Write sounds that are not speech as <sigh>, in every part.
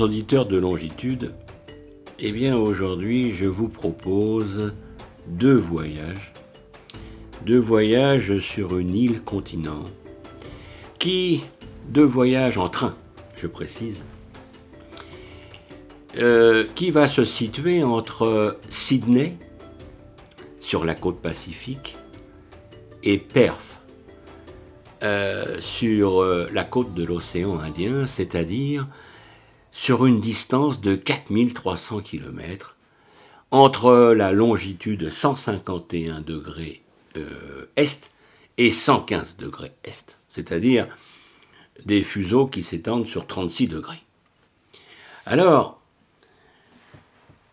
Auditeurs de longitude, eh bien aujourd'hui je vous propose deux voyages. Deux voyages sur une île continent qui, deux voyages en train, je précise, euh, qui va se situer entre Sydney, sur la côte pacifique, et Perth, euh, sur euh, la côte de l'océan Indien, c'est-à-dire sur une distance de 4300 km entre la longitude 151 degrés euh, est et 115 degrés est, c'est-à-dire des fuseaux qui s'étendent sur 36 degrés. Alors,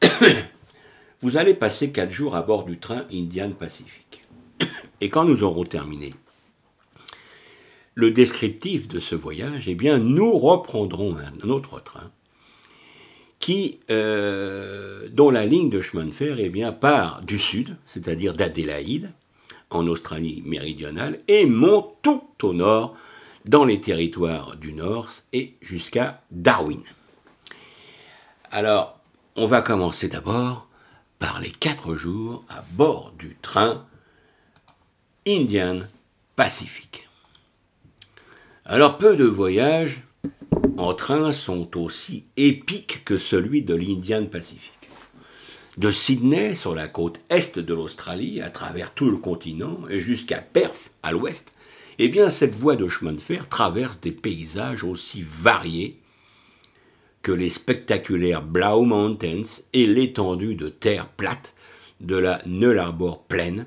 <coughs> vous allez passer 4 jours à bord du train Indian Pacific. <coughs> Et quand nous aurons terminé le descriptif de ce voyage, eh bien, nous reprendrons un autre train qui, euh, dont la ligne de chemin de fer eh bien, part du sud, c'est-à-dire d'Adélaïde, en Australie méridionale, et monte tout au nord, dans les territoires du nord, et jusqu'à Darwin. Alors, on va commencer d'abord par les quatre jours à bord du train Indian Pacific. Alors peu de voyages en train sont aussi épiques que celui de l'Indian Pacific. De Sydney, sur la côte est de l'Australie, à travers tout le continent, et jusqu'à Perth, à l'ouest, eh bien cette voie de chemin de fer traverse des paysages aussi variés que les spectaculaires Blau Mountains et l'étendue de terre plate de la Nullarbor Plain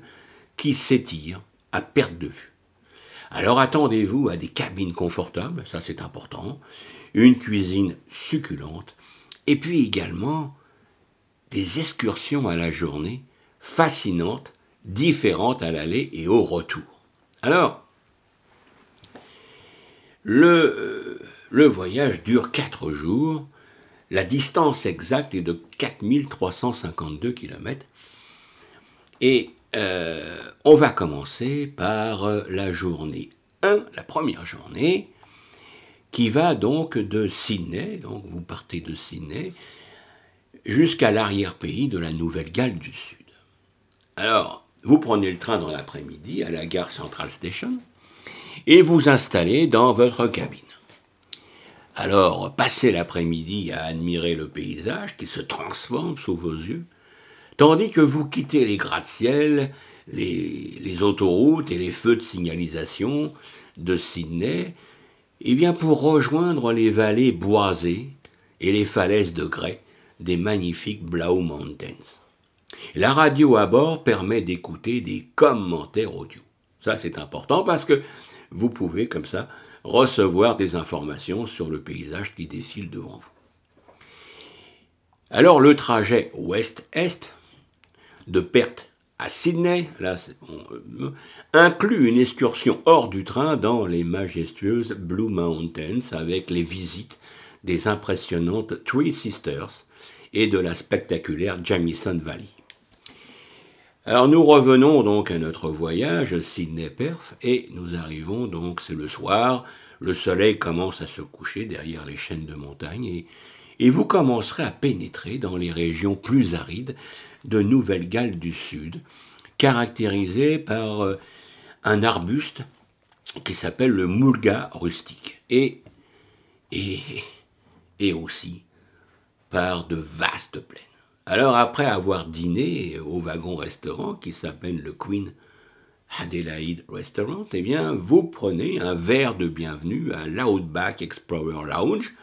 qui s'étire à perte de vue. Alors attendez-vous à des cabines confortables, ça c'est important, une cuisine succulente, et puis également des excursions à la journée fascinantes, différentes à l'aller et au retour. Alors, le, le voyage dure 4 jours, la distance exacte est de 4352 km, et euh, on va commencer par euh, la journée 1, la première journée, qui va donc de Sydney, donc vous partez de Sydney, jusqu'à l'arrière-pays de la Nouvelle-Galles du Sud. Alors, vous prenez le train dans l'après-midi à la gare Central Station et vous installez dans votre cabine. Alors, passez l'après-midi à admirer le paysage qui se transforme sous vos yeux, tandis que vous quittez les gratte-ciel, les, autoroutes et les feux de signalisation de Sydney, eh bien pour rejoindre les vallées boisées et les falaises de grès des magnifiques Blau Mountains. La radio à bord permet d'écouter des commentaires audio. Ça c'est important parce que vous pouvez comme ça recevoir des informations sur le paysage qui défile devant vous. Alors le trajet ouest-est de Perth à Sydney, là, euh, inclut une excursion hors du train dans les majestueuses Blue Mountains avec les visites des impressionnantes Three Sisters et de la spectaculaire Jamison Valley. Alors nous revenons donc à notre voyage Sydney-Perth et nous arrivons donc, c'est le soir, le soleil commence à se coucher derrière les chaînes de montagnes et, et vous commencerez à pénétrer dans les régions plus arides de Nouvelle-Galles du Sud, caractérisé par euh, un arbuste qui s'appelle le mulga rustique et, et, et aussi par de vastes plaines. Alors après avoir dîné au wagon-restaurant qui s'appelle le Queen Adelaide Restaurant, eh bien vous prenez un verre de bienvenue à l'Outback Explorer Lounge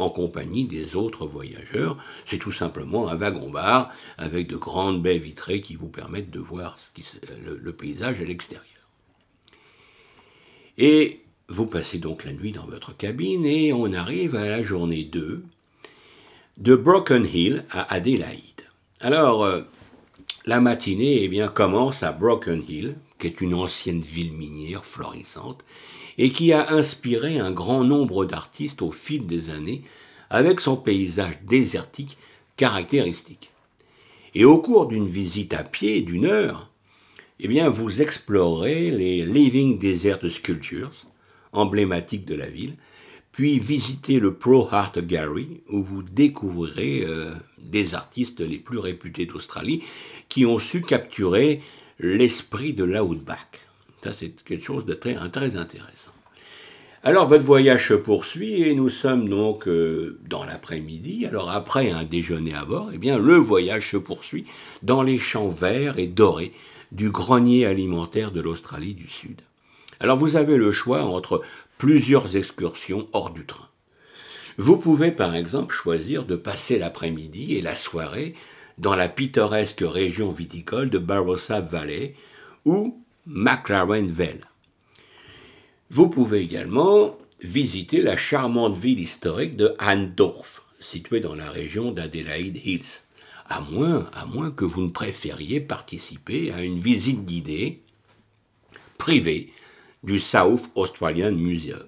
en compagnie des autres voyageurs. C'est tout simplement un wagon-bar avec de grandes baies vitrées qui vous permettent de voir le, paysage à l'extérieur. Et vous passez donc la nuit dans votre cabine et on arrive à la journée 2 de Broken Hill à Adélaïde. Alors, euh, la matinée eh bien, commence à Broken Hill, qui est une ancienne ville minière florissante, et qui a inspiré un grand nombre d'artistes au fil des années avec son paysage désertique caractéristique. Et au cours d'une visite à pied d'une heure, eh bien, vous explorez les Living Desert Sculptures, emblématiques de la ville, puis visitez le Pro Art Gallery où vous découvrirez euh, des artistes les plus réputés d'Australie qui ont su capturer l'esprit de l'outback. C'est quelque chose de très, très intéressant. Alors, votre voyage se poursuit et nous sommes donc euh, dans l'après-midi. Alors, après un déjeuner à bord, eh bien, le voyage se poursuit dans les champs verts et dorés du grenier alimentaire de l'Australie du Sud. Alors, vous avez le choix entre plusieurs excursions hors du train. Vous pouvez par exemple choisir de passer l'après-midi et la soirée dans la pittoresque région viticole de Barossa Valley ou McLaren Vale. Vous pouvez également visiter la charmante ville historique de Handorf, située dans la région d'Adelaide Hills, à moins, à moins que vous ne préfériez participer à une visite guidée privée du South Australian Museum.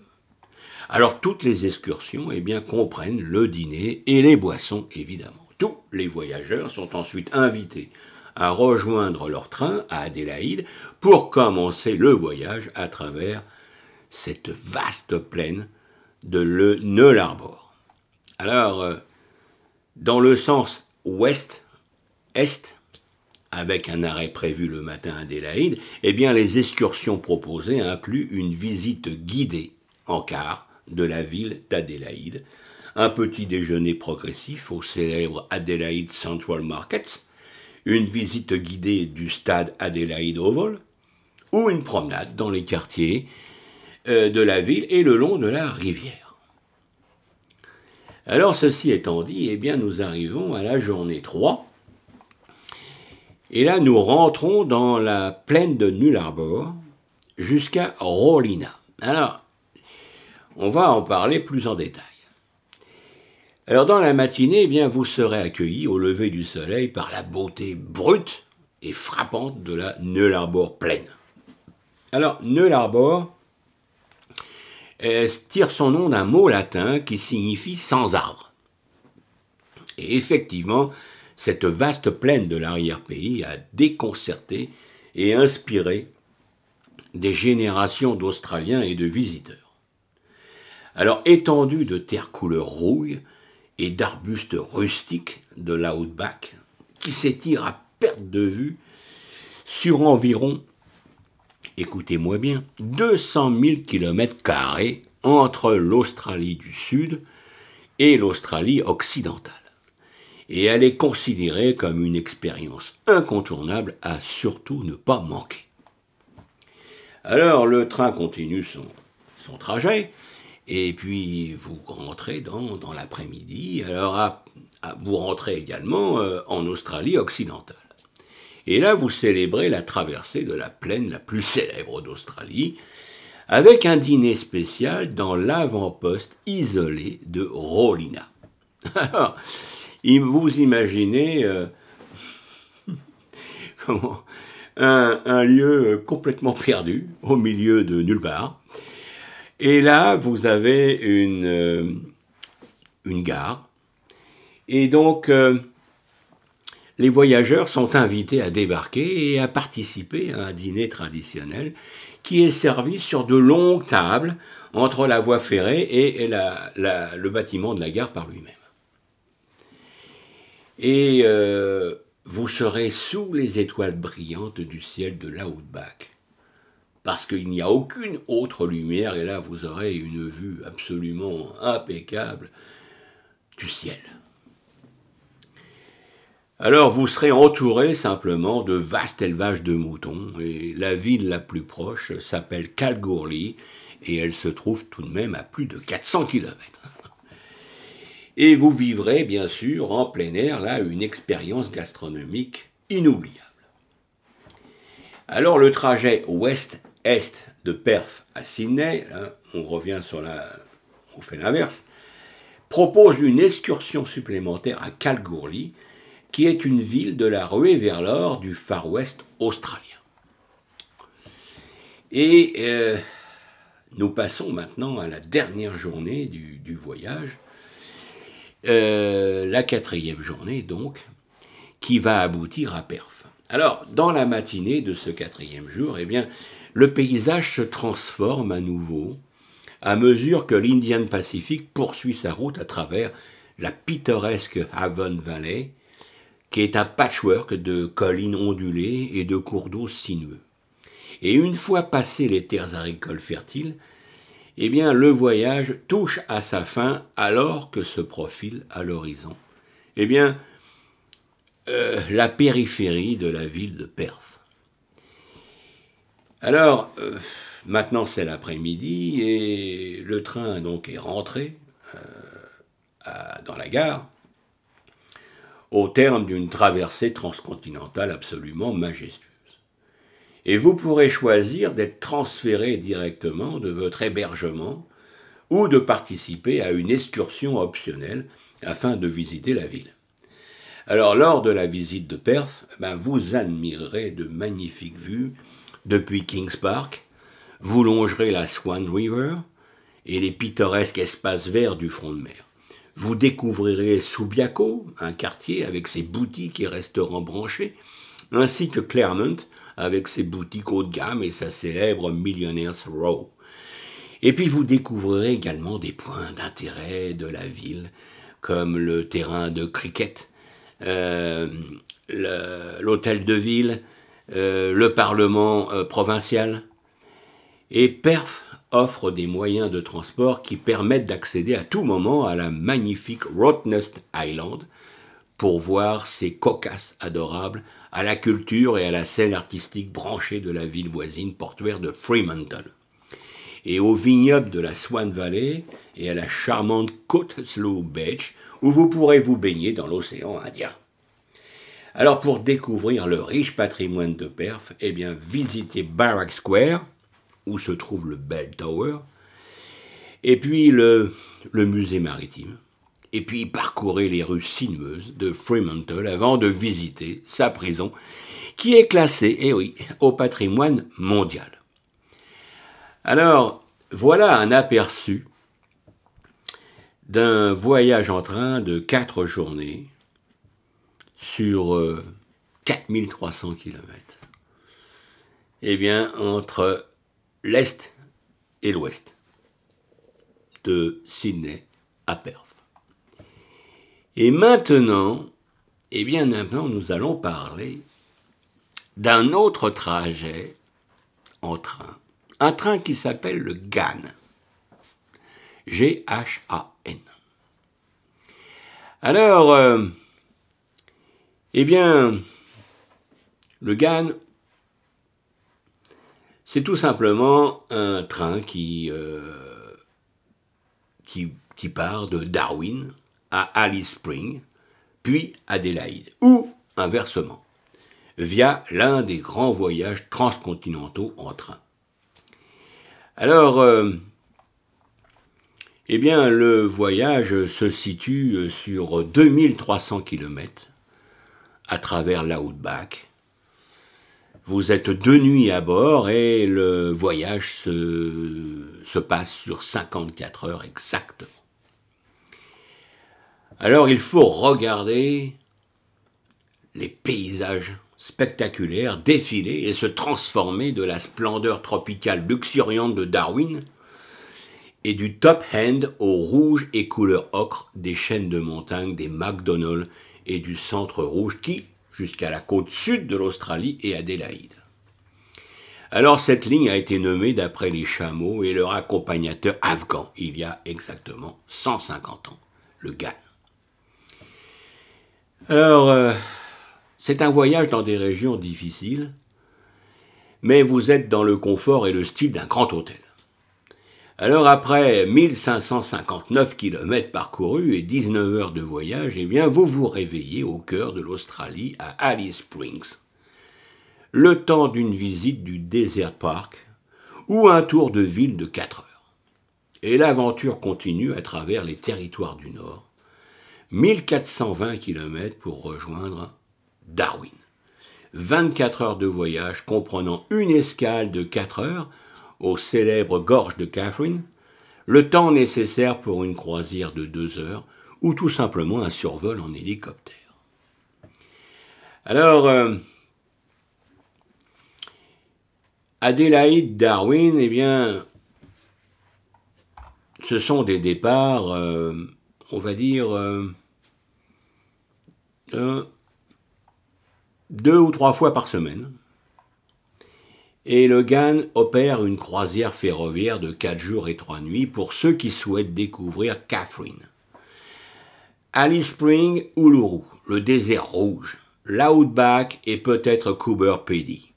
Alors toutes les excursions eh bien, comprennent le dîner et les boissons évidemment. Tous les voyageurs sont ensuite invités à rejoindre leur train à Adélaïde pour commencer le voyage à travers cette vaste plaine de le. Alors, euh, dans le sens ouest-est, avec un arrêt prévu le matin à Adélaïde, eh bien les excursions proposées incluent une visite guidée en car de la ville d'Adélaïde, un petit déjeuner progressif au célèbre Adélaïde Central Markets, une visite guidée du stade Adélaïde Oval, ou une promenade dans les quartiers euh, de la ville et le long de la rivière. Alors ceci étant dit, eh bien nous arrivons à la journée 3, et là, nous rentrons dans la plaine de Nullarbor jusqu'à Rolina. Alors, on va en parler plus en détail. Alors, dans la matinée, eh bien, vous serez accueillis au lever du soleil par la beauté brute et frappante de la Nullarbor plaine. Alors, Nullarbor tire son nom d'un mot latin qui signifie sans arbre. Et effectivement, cette vaste plaine de l'arrière-pays a déconcerté et inspiré des générations d'Australiens et de visiteurs. Alors, étendue de terre couleur rouille et d'arbustes rustiques de l'outback, qui s'étire à perte de vue sur environ, écoutez-moi bien, 200 000 km entre l'Australie du Sud et l'Australie occidentale et elle est considérée comme une expérience incontournable à surtout ne pas manquer. Alors le train continue son trajet, et puis vous rentrez dans, dans l'après-midi, alors vous rentrez également euh, en Australie occidentale. Et là, vous célébrez la traversée de la plaine la plus <laughs> célèbre d'Australie, avec un dîner spécial dans l'avant-poste isolé de Rolina. Alors, <laughs> vous imaginez euh, <laughs> un, lieu complètement perdu, au milieu de nulle part. Et là, vous avez une, euh, gare. Et donc, euh, les voyageurs sont invités à débarquer et à participer à un dîner traditionnel qui est servi sur de longues tables entre la voie ferrée et le bâtiment de la gare par lui-même et euh, vous serez sous les étoiles brillantes du ciel de l'outback. Parce qu'il n'y a aucune autre lumière, et là vous aurez une vue absolument impeccable du ciel. Alors vous serez entouré simplement de vastes élevages de moutons, et la ville la plus proche s'appelle Kalgoorlie, et elle se trouve tout de même à plus de 400 kilomètres et vous vivrez bien sûr en plein air là une expérience gastronomique inoubliable. Alors le trajet ouest-est de Perth à Sydney, on revient sur la, on fait l'inverse, propose une excursion supplémentaire à Kalgoorlie, qui est une ville de la ruée vers l'or du Far West australien. Et euh, nous passons maintenant à la dernière journée du voyage, euh, la quatrième journée donc, qui va aboutir à Perf. Alors, dans la matinée de ce quatrième jour, eh bien, le paysage se transforme à nouveau à mesure que l'Indian Pacific poursuit sa route à travers la pittoresque Avon Valley, qui est un patchwork de collines ondulées et de cours d'eau sinueux. Et une fois passées les terres agricoles fertiles, eh bien, le voyage touche à sa fin alors que se profile à l'horizon. Eh bien, euh, la périphérie de la ville de Perth. Alors, euh, maintenant c'est l'après-midi et le train donc est rentré euh, dans la gare au terme d'une traversée transcontinentale absolument majestueuse. Et vous pourrez choisir d'être transféré directement de votre hébergement ou de participer à une excursion optionnelle afin de visiter la ville. Alors lors de la visite de Perth, ben, vous admirerez de magnifiques vues depuis Kings Park, vous longerez la Swan River et les pittoresques espaces verts du front de mer. Vous découvrirez Subiaco, un quartier avec ses boutiques et restaurants branchés, ainsi que Claremont, avec ses boutiques haut de gamme et sa célèbre Millionaires Row. Et puis vous découvrirez également des points d'intérêt de la ville, comme le terrain de cricket, euh, l'hôtel de ville, le parlement euh, provincial. Et Perf offre des moyens de transport qui permettent d'accéder à tout moment à la magnifique Rottnest Island pour voir ces cocasses adorables à la culture et à la scène artistique branchée de la ville voisine portuaire de Fremantle, et au vignoble de la Swan Valley et à la charmante côte Slough Beach, où vous pourrez vous baigner dans l'océan Indien. Alors pour découvrir le riche patrimoine de Perth, eh bien visitez Barrack Square, où se trouve le Bell Tower, et puis le, musée maritime, et puis parcourir les rues sinueuses de Fremantle avant de visiter sa prison, qui est classée, eh oui, au patrimoine mondial. Alors, voilà un aperçu d'un voyage en train de quatre journées sur 4300 euh, km. Eh bien, entre l'Est et l'Ouest de Sydney à Perth. Et maintenant, eh bien maintenant, nous allons parler d'un autre trajet en train. Un train qui s'appelle le GAN. G-H-A-N. Alors, euh, eh bien, le GAN, c'est tout simplement un train qui, euh, part de Darwin à Alice Spring, puis Adélaïde, ou inversement, via l'un des grands voyages transcontinentaux en train. Alors, euh, eh bien, le voyage se situe sur 2300 km à travers l'Outback. Vous êtes deux nuits à bord et le voyage se, se passe sur 54 heures exactement. Alors il faut regarder les paysages spectaculaires défiler et se transformer de la splendeur tropicale luxuriante de Darwin et du top end au rouge et couleur ocre des chaînes de montagnes des McDonald's et du centre rouge qui, jusqu'à la côte sud de l'Australie et Adélaïde. Alors cette ligne a été nommée d'après les chameaux et leur accompagnateur afghan il y a exactement 150 ans, le GAN. Alors, euh, c'est un voyage dans des régions difficiles, mais vous êtes dans le confort et le style d'un grand hôtel. Alors après 1559 km parcourus et 19 heures de voyage, eh bien vous vous réveillez au cœur de l'Australie à Alice Springs. Le temps d'une visite du Desert Park ou un tour de ville de 4 heures. Et l'aventure continue à travers les territoires du Nord 1420 km pour rejoindre Darwin. 24 heures de voyage comprenant une escale de 4 heures aux célèbres gorges de Catherine, le temps nécessaire pour une croisière de 2 heures ou tout simplement un survol en hélicoptère. Alors, euh, Adélaïde Darwin, eh bien, ce sont des départs, on va dire, deux ou trois fois par semaine. Et le GAN opère une croisière ferroviaire de 4 jours et 3 nuits pour ceux qui souhaitent découvrir Catherine. Alice Spring, Uluru, le désert rouge, l'Outback et peut-être Cooper Pedy.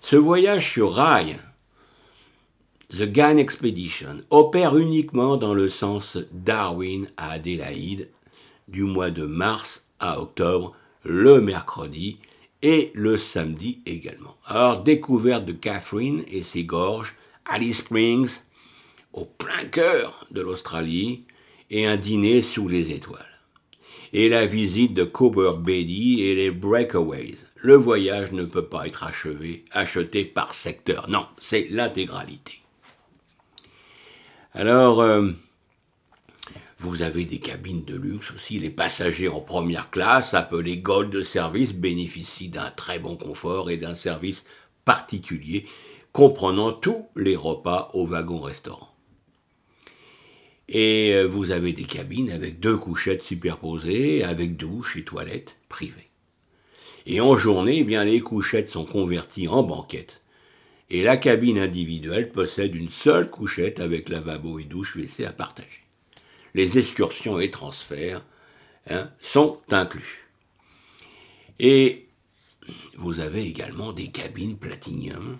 Ce voyage sur rail, The GAN Expedition, opère uniquement dans le sens Darwin à Adélaïde du mois de mars à octobre, le mercredi, et le samedi également. Alors, découverte de Catherine et ses gorges, Alice Springs, au plein cœur de l'Australie, et un dîner sous les étoiles. Et la visite de Cooper Beatty et les Breakaways. Le voyage ne peut pas être achevé, acheté par secteur. Non, c'est l'intégralité. Alors, euh, vous avez des cabines de luxe aussi. Les passagers en première classe, appelés Gold Service, bénéficient d'un très bon confort et d'un service particulier comprenant tous les repas au wagon-restaurant. Et euh, vous avez des cabines avec deux couchettes superposées, avec douche et toilettes privées. Et en journée, eh bien, les couchettes sont converties en banquettes. Et la cabine individuelle possède une seule couchette avec lavabo et douche WC à partager les excursions et transferts hein, sont inclus. Et vous avez également des cabines platinium.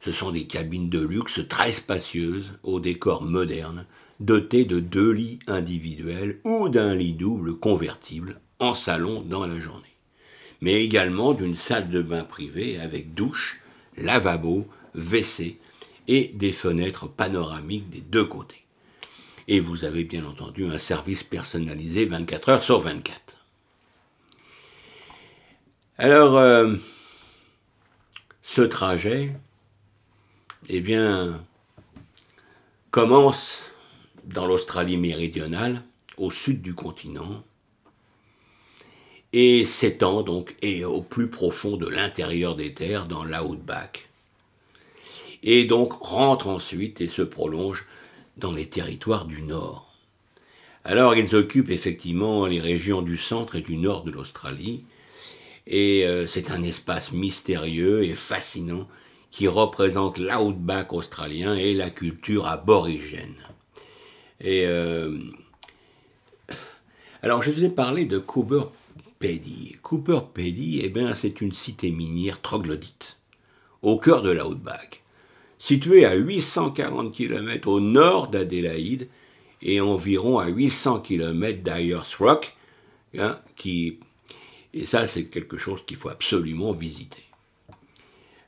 Ce sont des cabines de luxe très spacieuses, au décor moderne, dotées de deux lits individuels ou d'un lit double convertible en salon dans la journée. Mais également d'une salle de bain privée avec douche, lavabo, WC et des fenêtres panoramiques des deux côtés et vous avez bien entendu un service personnalisé 24 heures sur 24. Alors, euh, ce trajet, eh bien, commence dans l'Australie méridionale, au sud du continent, et s'étend donc au plus profond de l'intérieur des terres, dans l'outback, et donc rentre ensuite et se prolonge dans les territoires du Nord. Alors ils occupent effectivement les régions du centre et du nord de l'Australie, et euh, c'est un espace mystérieux et fascinant qui représente l'outback australien et la culture aborigène. Et euh, alors je vous ai parlé de Cooper Pedy. Cooper Pedy, eh bien, c'est une cité minière troglodyte, au cœur de l'outback situé à 840 km au nord d'Adélaïde et environ à 800 km d'Ayers Rock, qui, et ça c'est quelque chose qu'il faut absolument visiter.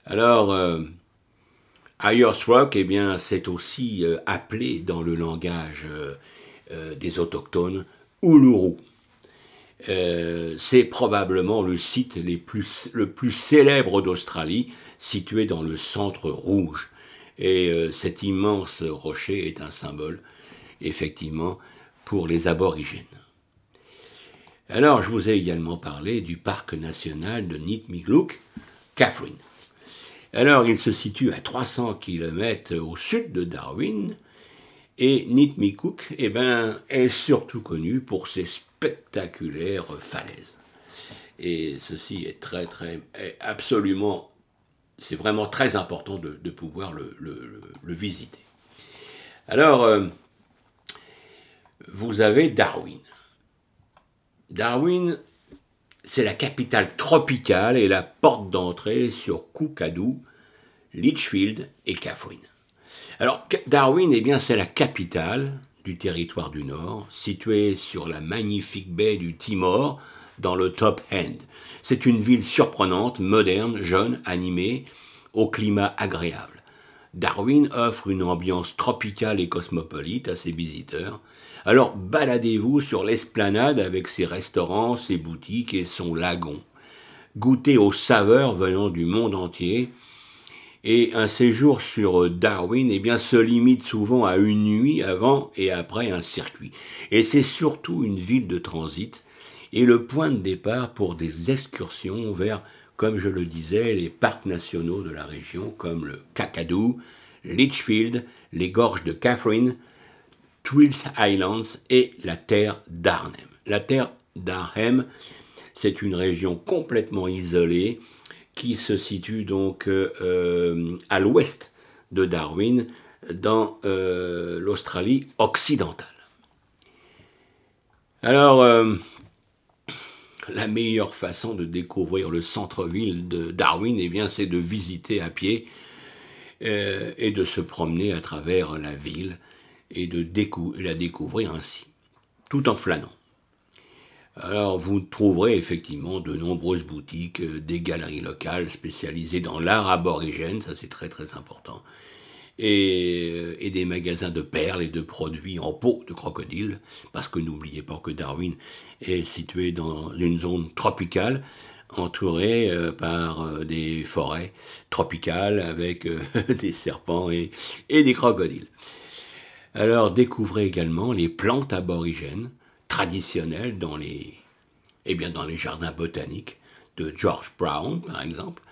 Alors, euh, Ayers Rock, eh bien, c'est aussi euh, appelé dans le langage euh, des autochtones Uluru. c'est probablement le site le plus célèbre d'Australie, situé dans le centre rouge. Et euh, cet immense rocher est un symbole, effectivement, pour les aborigènes. Alors, je vous ai également parlé du parc national de Nitmigluk, Catherine. Alors, il se situe à 300 km au sud de Darwin, et Nitmigluk eh ben, est surtout connu pour ses spectaculaires falaises. Et ceci est très, très, absolument c'est vraiment très important de, pouvoir le, visiter. Alors, euh, vous avez Darwin. Darwin, c'est la capitale tropicale et la porte d'entrée sur Koukadou, Litchfield et Catherine. Alors, Darwin, eh bien, c'est la capitale du territoire du Nord, située sur la magnifique baie du Timor, dans le Top End. C'est une ville surprenante, moderne, jeune, animée, au climat agréable. Darwin offre une ambiance tropicale et cosmopolite à ses visiteurs. Alors baladez-vous sur l'esplanade avec ses restaurants, ses boutiques et son lagon. Goûtez aux saveurs venant du monde entier. Et un séjour sur Darwin eh bien, se limite souvent à une nuit avant et après un circuit. Et c'est surtout une ville de transit et le point de départ pour des excursions vers, comme je le disais, les parcs nationaux de la région comme le Kakadu, Litchfield, les gorges de Catherine, Twills Islands et la terre d'Arnhem. La terre d'Arnhem, c'est une région complètement isolée qui se situe donc euh, à l'ouest de Darwin, dans euh, l'Australie occidentale. Alors, euh, la meilleure façon de découvrir le centre-ville de Darwin, eh bien, c'est de visiter à pied et de se promener à travers la ville et de la découvrir ainsi, tout en flânant. Alors vous trouverez effectivement de nombreuses boutiques, euh, des galeries locales spécialisées dans l'art aborigène, ça c'est très très important, et, et, des magasins de perles et de produits en peau de crocodile, parce que n'oubliez pas que Darwin est situé dans une zone tropicale, entourée euh, par euh, des forêts tropicales avec <laughs> des serpents et, des crocodiles. Alors découvrez également les plantes aborigènes, traditionnels dans les, eh bien, dans les jardins botaniques de George Brown, par exemple.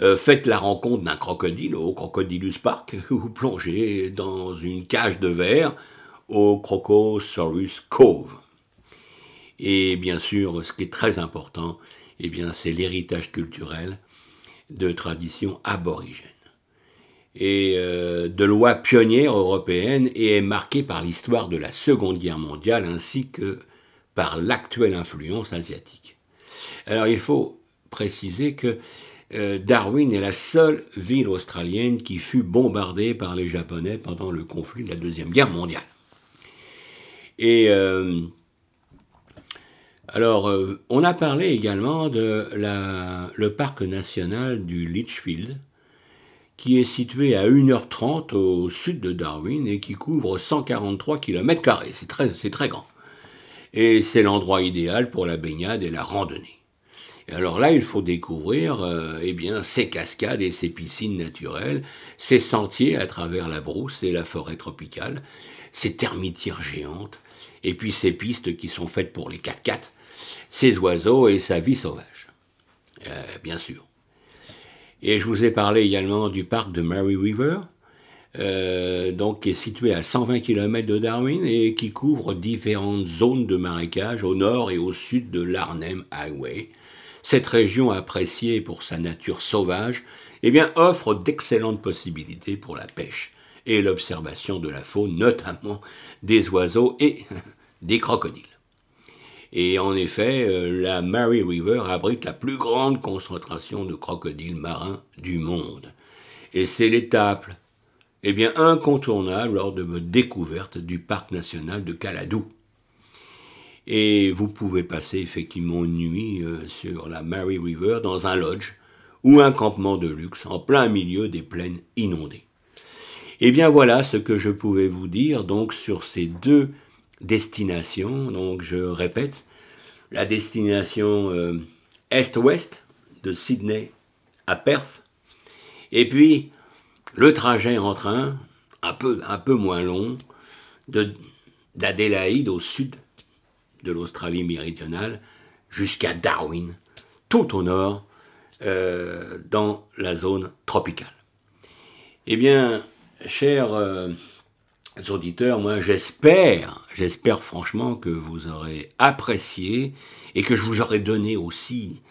Euh, faites la rencontre d'un crocodile au Crocodilus Park <laughs> ou plongez dans une cage de verre au Crocosaurus Cove. Et bien sûr, ce qui est très important, eh bien, c'est l'héritage culturel de traditions aborigènes et euh, de lois pionnières européennes et est marqué par l'histoire de la Seconde Guerre mondiale ainsi que par l'actuelle influence asiatique. Alors il faut préciser que euh, Darwin est la seule ville australienne qui fut bombardée par les Japonais pendant le conflit de la Deuxième Guerre mondiale. Et euh, alors, on a parlé également de la, le parc national du Litchfield, qui est situé à 1h30 au sud de Darwin et qui couvre 143 km. C'est très, très grand. Et c'est l'endroit idéal pour la baignade et la randonnée. Et alors là, il faut découvrir euh, eh bien, ces cascades et ces piscines naturelles, ces sentiers à travers la brousse et la forêt tropicale, ces termitières géantes, et puis ces pistes qui sont faites pour les 4x4, ces oiseaux et sa vie sauvage. Euh, bien sûr. Et je vous ai parlé également du parc de Mary River, euh, donc qui est situé à 120 km de Darwin et qui couvre différentes zones de marécage au nord et au sud de l'Arnhem Highway. Cette région appréciée pour sa nature sauvage eh bien, offre d'excellentes possibilités pour la pêche et l'observation de la faune, notamment des oiseaux et <laughs> des crocodiles. Et en effet, euh, la Mary River abrite la plus grande concentration de crocodiles marins du monde. Et c'est l'étape eh incontournable lors de votre découverte du parc national de Caladou. Et vous pouvez passer effectivement une nuit euh, sur la Mary River dans un lodge ou un campement de luxe en plein milieu des plaines inondées. Et eh bien voilà ce que je pouvais vous dire donc sur ces deux destination. Donc je répète, la destination euh, est-ouest de Sydney à Perth. Et puis le trajet en train, un peu, un peu moins long, d'Adélaïde au sud de l'Australie méridionale jusqu'à Darwin, tout au nord, euh, dans la zone tropicale. Eh bien, chers euh, auditeurs, moi j'espère, j'espère franchement que vous aurez apprécié et que je vous aurai donné aussi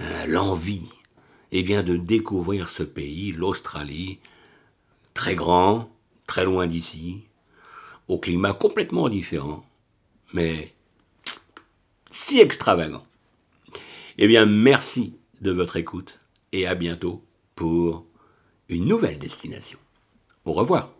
euh, l'envie eh bien, de découvrir ce pays, l'Australie, très grand, très loin d'ici, au climat complètement différent, mais si extravagant. Eh bien, merci de votre écoute et à bientôt pour une nouvelle destination. Au revoir.